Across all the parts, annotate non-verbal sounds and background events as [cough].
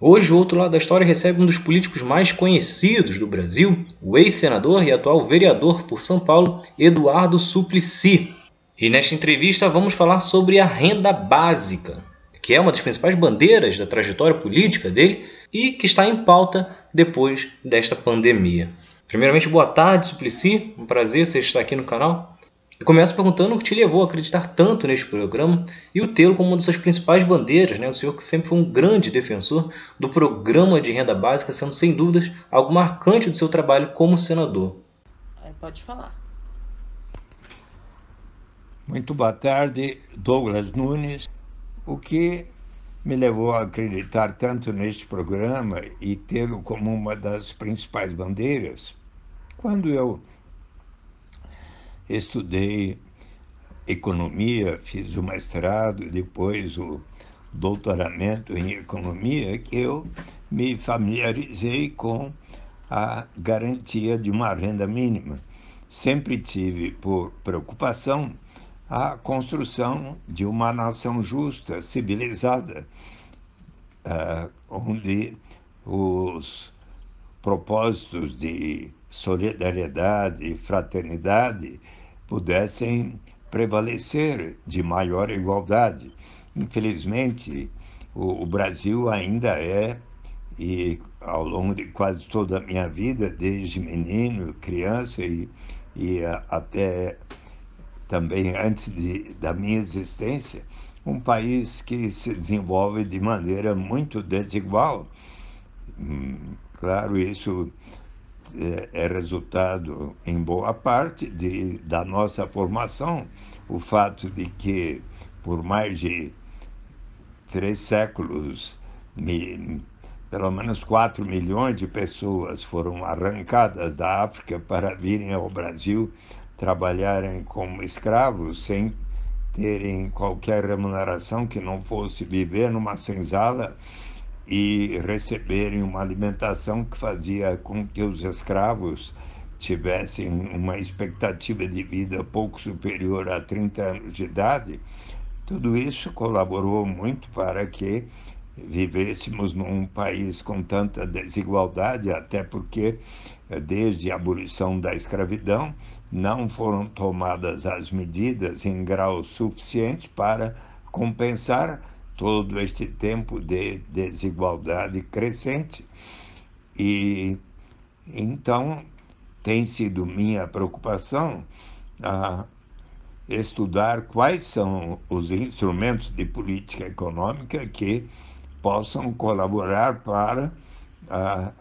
Hoje, o outro lado da história recebe um dos políticos mais conhecidos do Brasil, o ex-senador e atual vereador por São Paulo, Eduardo Suplicy. E nesta entrevista vamos falar sobre a renda básica, que é uma das principais bandeiras da trajetória política dele e que está em pauta depois desta pandemia. Primeiramente, boa tarde, Suplicy. Um prazer você estar aqui no canal. E começo perguntando o que te levou a acreditar tanto neste programa e o tê-lo como uma das suas principais bandeiras, né? o senhor que sempre foi um grande defensor do programa de renda básica, sendo sem dúvidas algo marcante do seu trabalho como senador. Pode falar. Muito boa tarde, Douglas Nunes. O que me levou a acreditar tanto neste programa e tê-lo como uma das principais bandeiras? Quando eu estudei economia, fiz o mestrado e depois o doutoramento em economia, que eu me familiarizei com a garantia de uma renda mínima. Sempre tive por preocupação a construção de uma nação justa, civilizada, uh, onde os propósitos de solidariedade e fraternidade pudessem prevalecer de maior igualdade. Infelizmente, o, o Brasil ainda é, e ao longo de quase toda a minha vida, desde menino, criança e, e até também antes de, da minha existência, um país que se desenvolve de maneira muito desigual. Hum, claro, isso é, é resultado, em boa parte, de, da nossa formação, o fato de que, por mais de três séculos, pelo menos 4 milhões de pessoas foram arrancadas da África para virem ao Brasil trabalharem como escravos sem terem qualquer remuneração que não fosse viver numa senzala e receberem uma alimentação que fazia com que os escravos tivessem uma expectativa de vida pouco superior a 30 anos de idade, tudo isso colaborou muito para que vivêssemos num país com tanta desigualdade, até porque, desde a abolição da escravidão, não foram tomadas as medidas em grau suficiente para compensar todo este tempo de desigualdade crescente. E então tem sido minha preocupação a estudar quais são os instrumentos de política econômica que possam colaborar para a,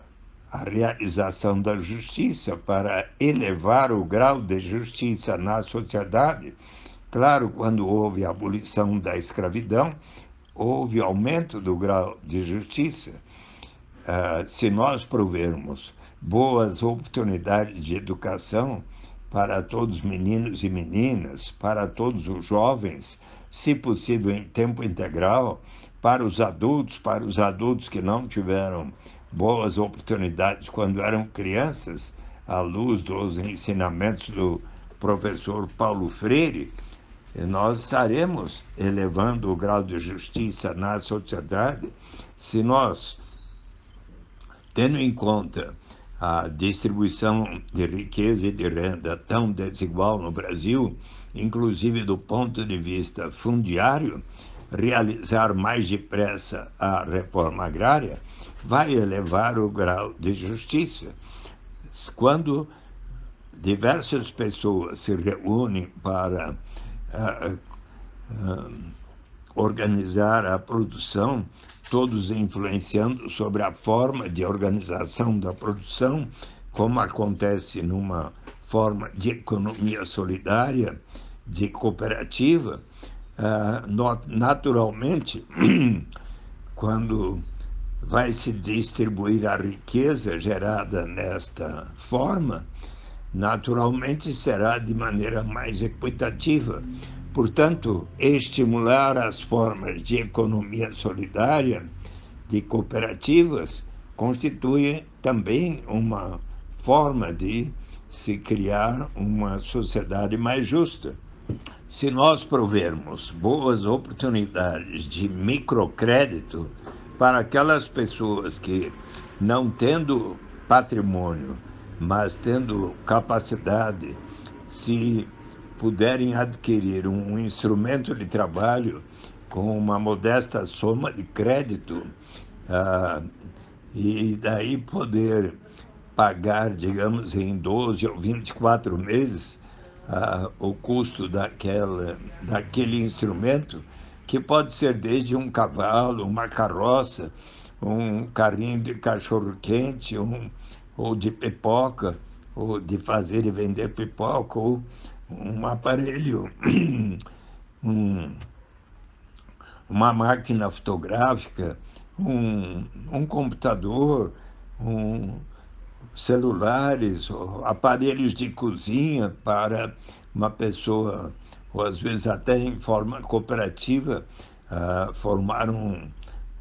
a realização da justiça, para elevar o grau de justiça na sociedade. Claro, quando houve a abolição da escravidão, houve aumento do grau de justiça. Uh, se nós provermos boas oportunidades de educação para todos os meninos e meninas, para todos os jovens, se possível em tempo integral, para os adultos, para os adultos que não tiveram boas oportunidades quando eram crianças, à luz dos ensinamentos do professor Paulo Freire, nós estaremos elevando o grau de justiça na sociedade se nós, tendo em conta a distribuição de riqueza e de renda tão desigual no Brasil, inclusive do ponto de vista fundiário, realizar mais depressa a reforma agrária vai elevar o grau de justiça. Quando diversas pessoas se reúnem para uh, uh, organizar a produção, todos influenciando sobre a forma de organização da produção, como acontece numa forma de economia solidária, de cooperativa, naturalmente, [clears throat] quando vai se distribuir a riqueza gerada nesta forma, naturalmente será de maneira mais equitativa. Portanto, estimular as formas de economia solidária, de cooperativas, constitui também uma forma de se criar uma sociedade mais justa. Se nós provermos boas oportunidades de microcrédito para aquelas pessoas que, não tendo patrimônio, mas tendo capacidade, se puderem adquirir um instrumento de trabalho com uma modesta soma de crédito ah, e daí poder pagar, digamos, em 12 ou 24 meses ah, o custo daquela, daquele instrumento, que pode ser desde um cavalo, uma carroça, um carrinho de cachorro-quente, um, ou de pipoca, ou de fazer e vender pipoca, ou um aparelho, [clears throat] um, uma máquina fotográfica, um, um computador, um, celulares, aparelhos de cozinha para uma pessoa, ou às vezes até em forma cooperativa, uh, formar um,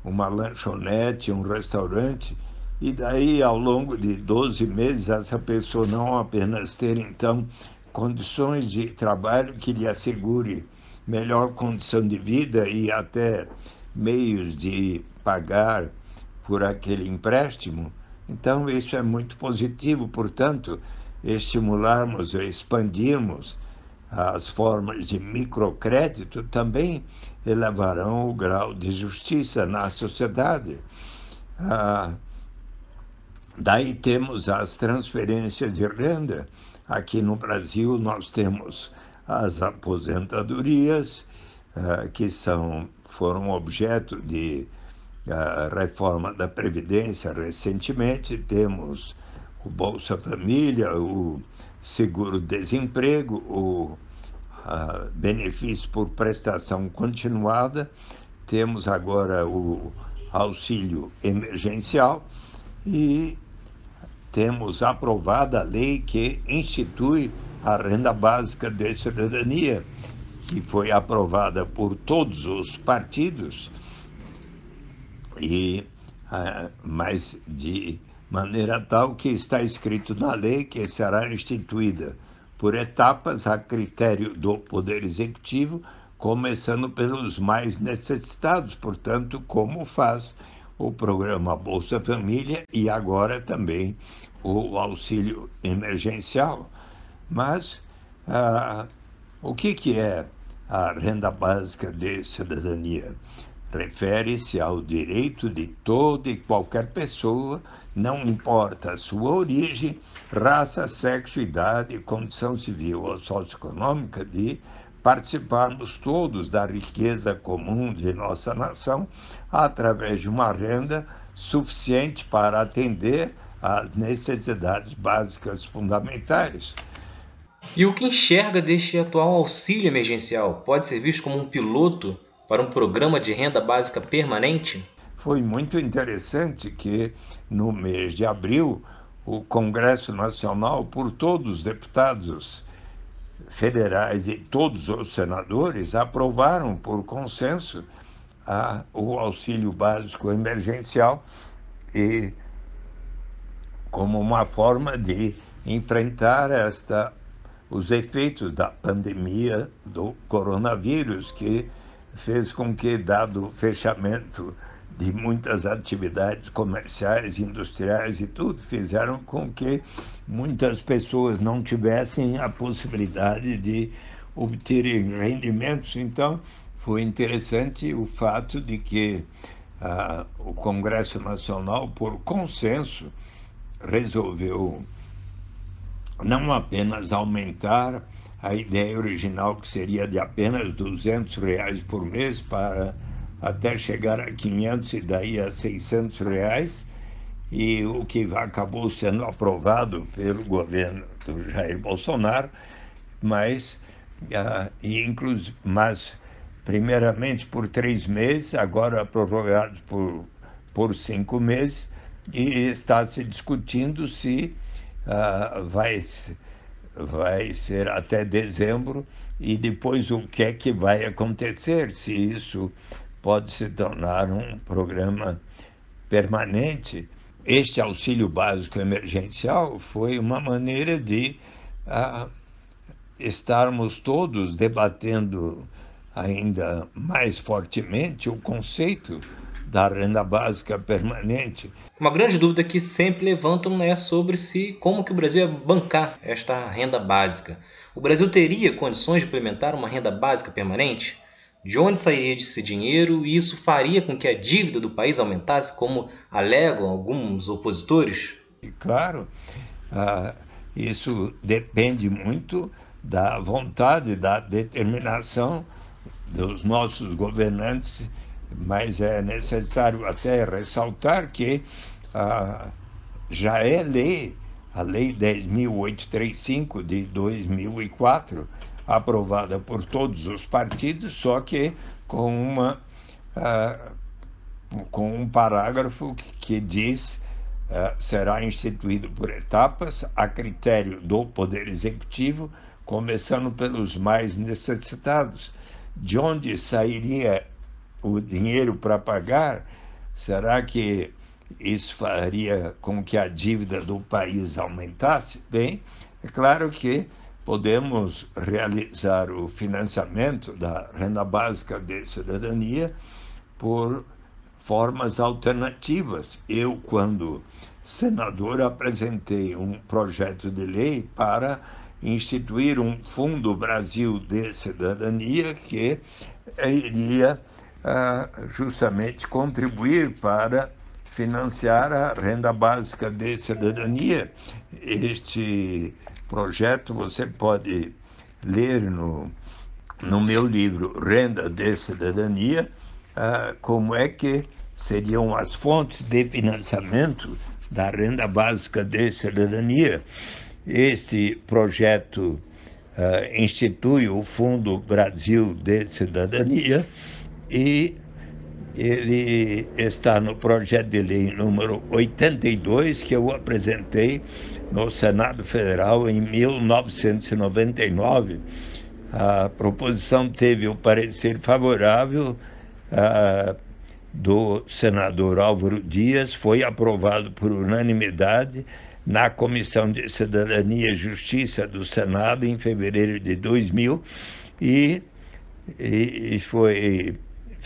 uma lanchonete, um restaurante, e daí ao longo de 12 meses essa pessoa não apenas ter então condições de trabalho que lhe assegure melhor condição de vida e até meios de pagar por aquele empréstimo, então isso é muito positivo, portanto, estimularmos e expandirmos as formas de microcrédito também elevarão o grau de justiça na sociedade. Ah, daí temos as transferências de renda, Aqui no Brasil, nós temos as aposentadorias, uh, que são, foram objeto de uh, reforma da Previdência recentemente. Temos o Bolsa Família, o seguro-desemprego, o uh, benefício por prestação continuada. Temos agora o auxílio emergencial e temos aprovada a lei que institui a renda básica de cidadania, que foi aprovada por todos os partidos, e, ah, mas de maneira tal que está escrito na lei que será instituída por etapas a critério do Poder Executivo, começando pelos mais necessitados, portanto, como faz o programa Bolsa Família e agora também o auxílio emergencial. Mas ah, o que, que é a renda básica de cidadania? Refere-se ao direito de toda e qualquer pessoa, não importa a sua origem, raça, sexo, idade, condição civil ou socioeconômica, de participarmos todos da riqueza comum de nossa nação através de uma renda suficiente para atender às necessidades básicas fundamentais. E o que enxerga deste atual auxílio emergencial pode ser visto como um piloto para um programa de renda básica permanente? Foi muito interessante que no mês de abril o Congresso Nacional, por todos os deputados federais e todos os senadores aprovaram por consenso a, o auxílio básico emergencial e como uma forma de enfrentar esta os efeitos da pandemia do coronavírus que fez com que dado o fechamento de muitas atividades comerciais, industriais e tudo, fizeram com que muitas pessoas não tivessem a possibilidade de obterem rendimentos. Então, foi interessante o fato de que ah, o Congresso Nacional, por consenso, resolveu não apenas aumentar a ideia original, que seria de apenas 200 reais por mês para até chegar a 500 e daí a 600 reais, e o que acabou sendo aprovado pelo governo do Jair Bolsonaro, mas, uh, inclusive, mas primeiramente por três meses, agora prorrogados por, por cinco meses, e está se discutindo se uh, vai, vai ser até dezembro e depois o que é que vai acontecer, se isso pode se tornar um programa permanente. Este auxílio básico emergencial foi uma maneira de uh, estarmos todos debatendo ainda mais fortemente o conceito da renda básica permanente. Uma grande dúvida que sempre levantam é sobre se como que o Brasil ia bancar esta renda básica. O Brasil teria condições de implementar uma renda básica permanente? De onde sairia esse dinheiro e isso faria com que a dívida do país aumentasse, como alegam alguns opositores? Claro, uh, isso depende muito da vontade, da determinação dos nossos governantes, mas é necessário até ressaltar que uh, já é lei, a Lei 10.835 de 2004, aprovada por todos os partidos, só que com uma uh, com um parágrafo que, que diz uh, será instituído por etapas a critério do Poder Executivo, começando pelos mais necessitados. De onde sairia o dinheiro para pagar? Será que isso faria com que a dívida do país aumentasse? Bem, é claro que podemos realizar o financiamento da renda básica de cidadania por formas alternativas. Eu, quando senador, apresentei um projeto de lei para instituir um Fundo Brasil de Cidadania que iria uh, justamente contribuir para financiar a renda básica de cidadania. Este projeto você pode ler no, no meu livro Renda de Cidadania, ah, como é que seriam as fontes de financiamento da renda básica de cidadania. Este projeto ah, institui o Fundo Brasil de Cidadania e ele está no projeto de lei número 82, que eu apresentei no Senado Federal em 1999. A proposição teve o parecer favorável uh, do senador Álvaro Dias, foi aprovado por unanimidade na Comissão de Cidadania e Justiça do Senado em fevereiro de 2000 e, e foi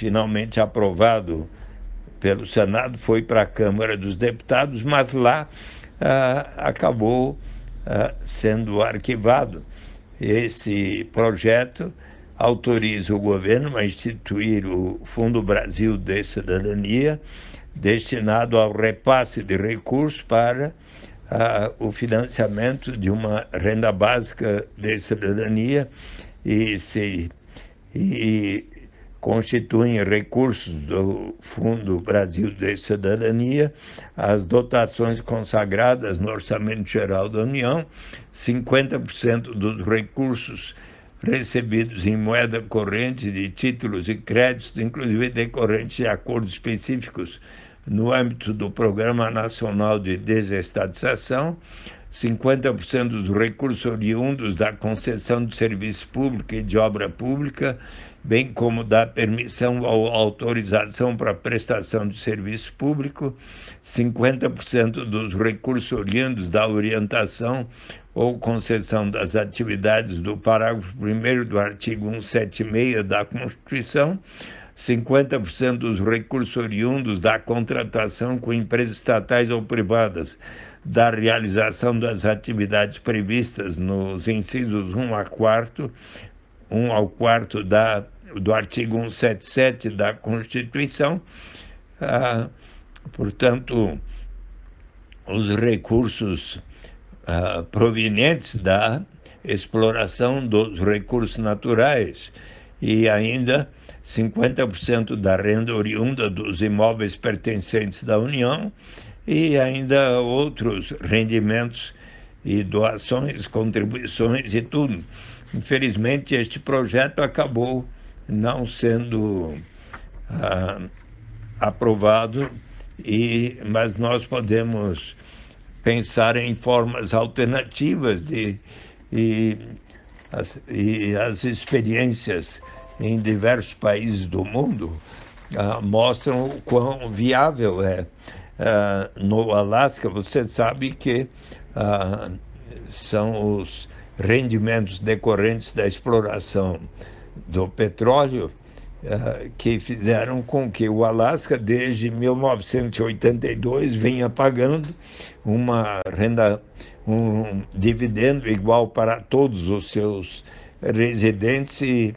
finalmente aprovado pelo Senado, foi para a Câmara dos Deputados, mas lá ah, acabou ah, sendo arquivado. Esse projeto autoriza o governo a instituir o Fundo Brasil de Cidadania, destinado ao repasse de recursos para ah, o financiamento de uma renda básica de cidadania e se e constituem recursos do Fundo Brasil de Cidadania. As dotações consagradas no Orçamento Geral da União, 50% dos recursos recebidos em moeda corrente de títulos e créditos, inclusive decorrentes de acordos específicos no âmbito do Programa Nacional de Desestatização, 50% dos recursos oriundos da concessão de serviço público e de obra pública, bem como da permissão ou autorização para prestação de serviço público, 50% dos recursos oriundos da orientação ou concessão das atividades do parágrafo 1 do artigo 176 da Constituição, 50% dos recursos oriundos da contratação com empresas estatais ou privadas, da realização das atividades previstas nos incisos 1 a 4, 1 ao 4 da, do artigo 177 da Constituição. Ah, portanto, os recursos ah, provenientes da exploração dos recursos naturais e ainda 50% da renda oriunda dos imóveis pertencentes da União e ainda outros rendimentos e doações, contribuições e tudo. Infelizmente, este projeto acabou não sendo ah, aprovado, e, mas nós podemos pensar em formas alternativas de, e, as, e as experiências em diversos países do mundo ah, mostram o quão viável é uh, no Alasca, você sabe que uh, são os rendimentos decorrentes da exploração do petróleo uh, que fizeram com que o Alasca, desde 1982, venha pagando uma renda, um dividendo igual para todos os seus residentes e,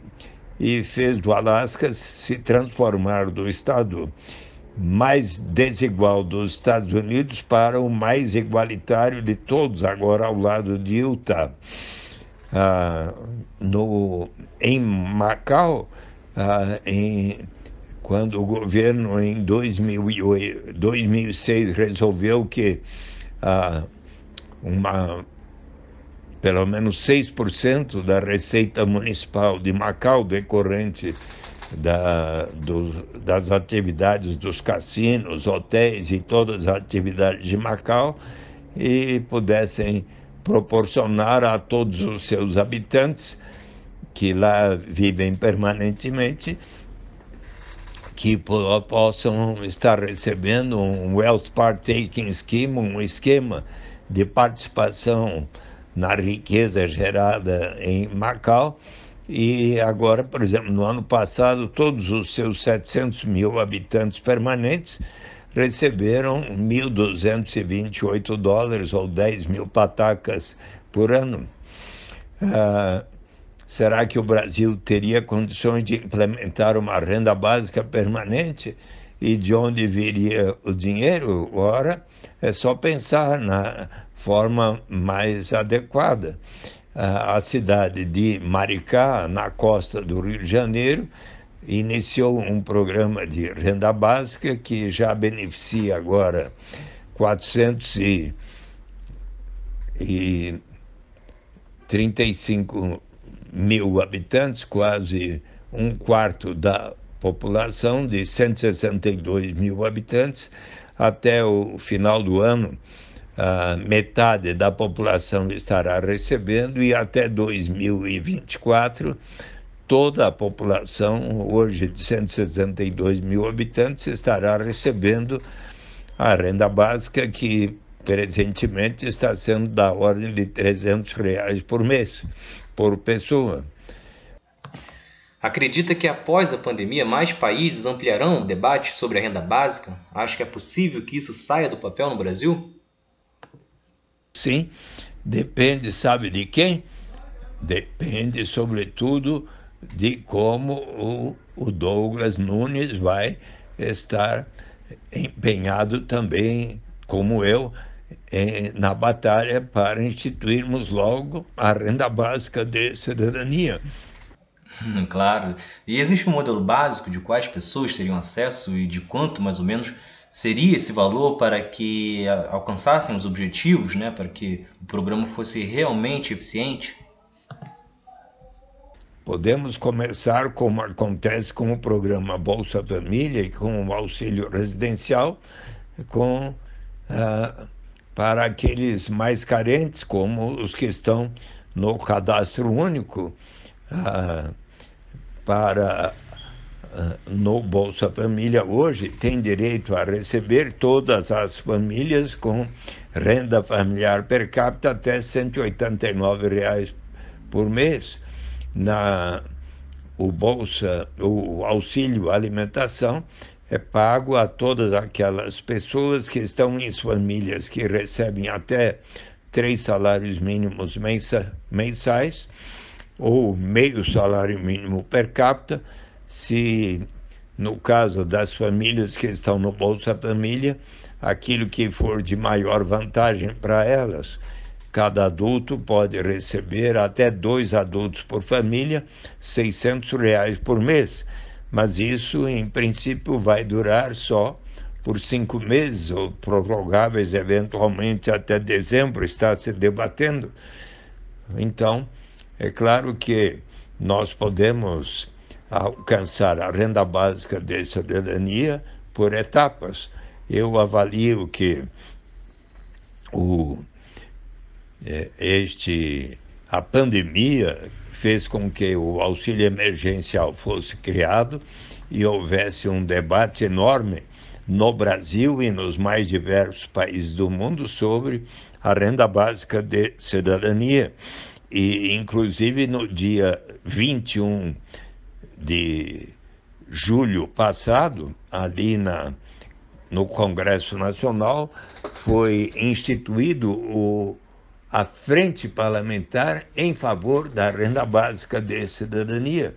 e fez do Alasca se transformar do estado mais desigual dos Estados Unidos para o mais igualitário de todos, agora ao lado de Utah. Ah, no, em Macau, ah, em, quando o governo em 2008, 2006 resolveu que ah, uma, pelo menos 6% da receita municipal de Macau decorrente da, do, das atividades dos cassinos, hotéis e todas as atividades de Macau e pudessem proporcionar a todos os seus habitantes que lá vivem permanentemente que possam estar recebendo um Wealth Partaking Scheme, um esquema de participação na riqueza gerada em Macau e agora, por exemplo, no ano passado, todos os seus 700 mil habitantes permanentes receberam 1.228 dólares ou 10 mil patacas por ano. Ah, será que o Brasil teria condições de implementar uma renda básica permanente? E de onde viria o dinheiro? Ora, é só pensar na forma mais adequada a cidade de Maricá, na costa do Rio de Janeiro, iniciou um programa de renda básica que já beneficia agora 435 mil habitantes, quase um quarto da população de 162 mil habitantes. Até o final do ano, metade da população estará recebendo e até 2024 toda a população, hoje de 162 mil habitantes, estará recebendo a renda básica que presentemente está sendo da ordem de 300 reais por mês, por pessoa. Acredita que após a pandemia mais países ampliarão o debate sobre a renda básica? Acha que é possível que isso saia do papel no Brasil? Sim, depende, sabe de quem? Depende, sobretudo, de como o, o Douglas Nunes vai estar empenhado também, como eu, em, na batalha para instituirmos logo a renda básica de cidadania. [laughs] Claro. E existe um modelo básico de quais pessoas teriam acesso e de quanto, mais ou menos, seria esse valor para que alcançassem os objetivos, né, para que o programa fosse realmente eficiente? Podemos começar como acontece com o programa Bolsa Família e com o auxílio residencial, com uh, para aqueles mais carentes, como os que estão no cadastro único, uh, para no Bolsa Família hoje tem direito a receber todas as famílias com renda familiar per capita até 189 reais por mês. Na, o Bolsa, o auxílio alimentação é pago a todas aquelas pessoas que estão em famílias que recebem até três salários mínimos mensais ou meio salário mínimo per capita se, no caso das famílias que estão no Bolsa Família, aquilo que for de maior vantagem para elas. Cada adulto pode receber até dois adultos por família, 600 reais por mês. Mas isso, em princípio, vai durar só por cinco meses, ou prorrogáveis eventualmente até dezembro, está se debatendo. Então, é claro que nós podemos alcançar a renda básica de cidadania por etapas. Eu avalio que o, é, este, a pandemia fez com que o auxílio emergencial fosse criado e houvesse um debate enorme no Brasil e nos mais diversos países do mundo sobre a renda básica de cidadania. E, inclusive, no dia 21 de julho passado, ali na, no Congresso Nacional, foi instituído o, a Frente Parlamentar em favor da renda básica de cidadania.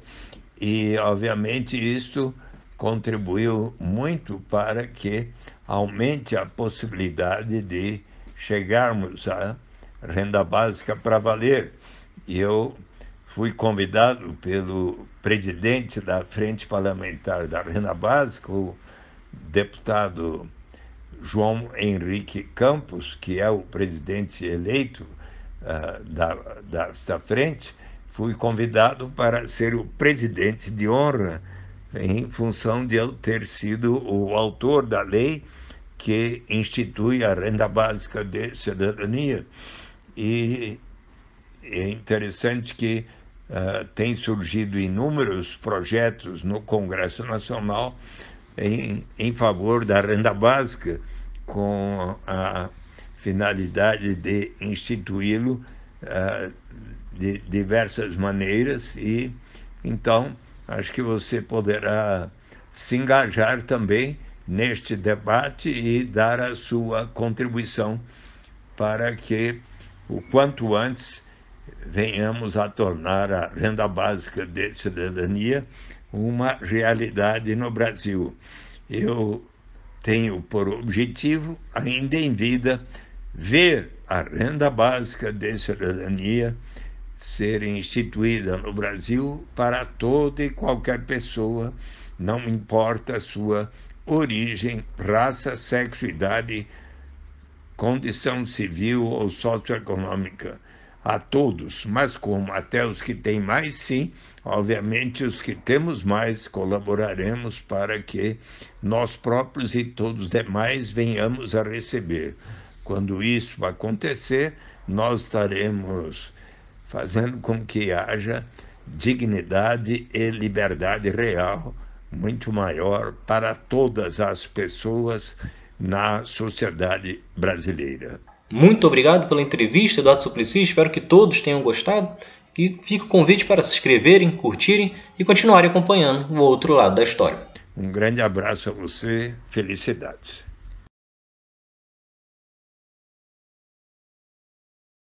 E, obviamente, isso contribuiu muito para que aumente a possibilidade de chegarmos à renda básica para valer. E eu fui convidado pelo presidente da Frente Parlamentar da Renda Básica, o deputado João Henrique Campos, que é o presidente eleito uh, da, desta frente, fui convidado para ser o presidente de honra em função de eu ter sido o autor da lei que institui a renda básica de cidadania. E é interessante que uh, tem surgido inúmeros projetos no Congresso Nacional em, em favor da renda básica, com a finalidade de instituí-lo uh, de diversas maneiras. E então acho que você poderá se engajar também neste debate e dar a sua contribuição para que o quanto antes venhamos a tornar a renda básica de cidadania uma realidade no Brasil. Eu tenho por objetivo, ainda em vida, ver a renda básica de cidadania ser instituída no Brasil para toda e qualquer pessoa, não importa a sua origem, raça, sexo, idade, condição civil ou socioeconômica a todos, mas como até os que têm mais, sim, obviamente os que temos mais colaboraremos para que nós próprios e todos os demais venhamos a receber. Quando isso acontecer, nós estaremos fazendo com que haja dignidade e liberdade real muito maior para todas as pessoas na sociedade brasileira. Muito obrigado pela entrevista, Eduardo Suplicy. Espero que todos tenham gostado. E fica o convite para se inscreverem, curtirem e continuarem acompanhando o outro lado da história. Um grande abraço a você, felicidades.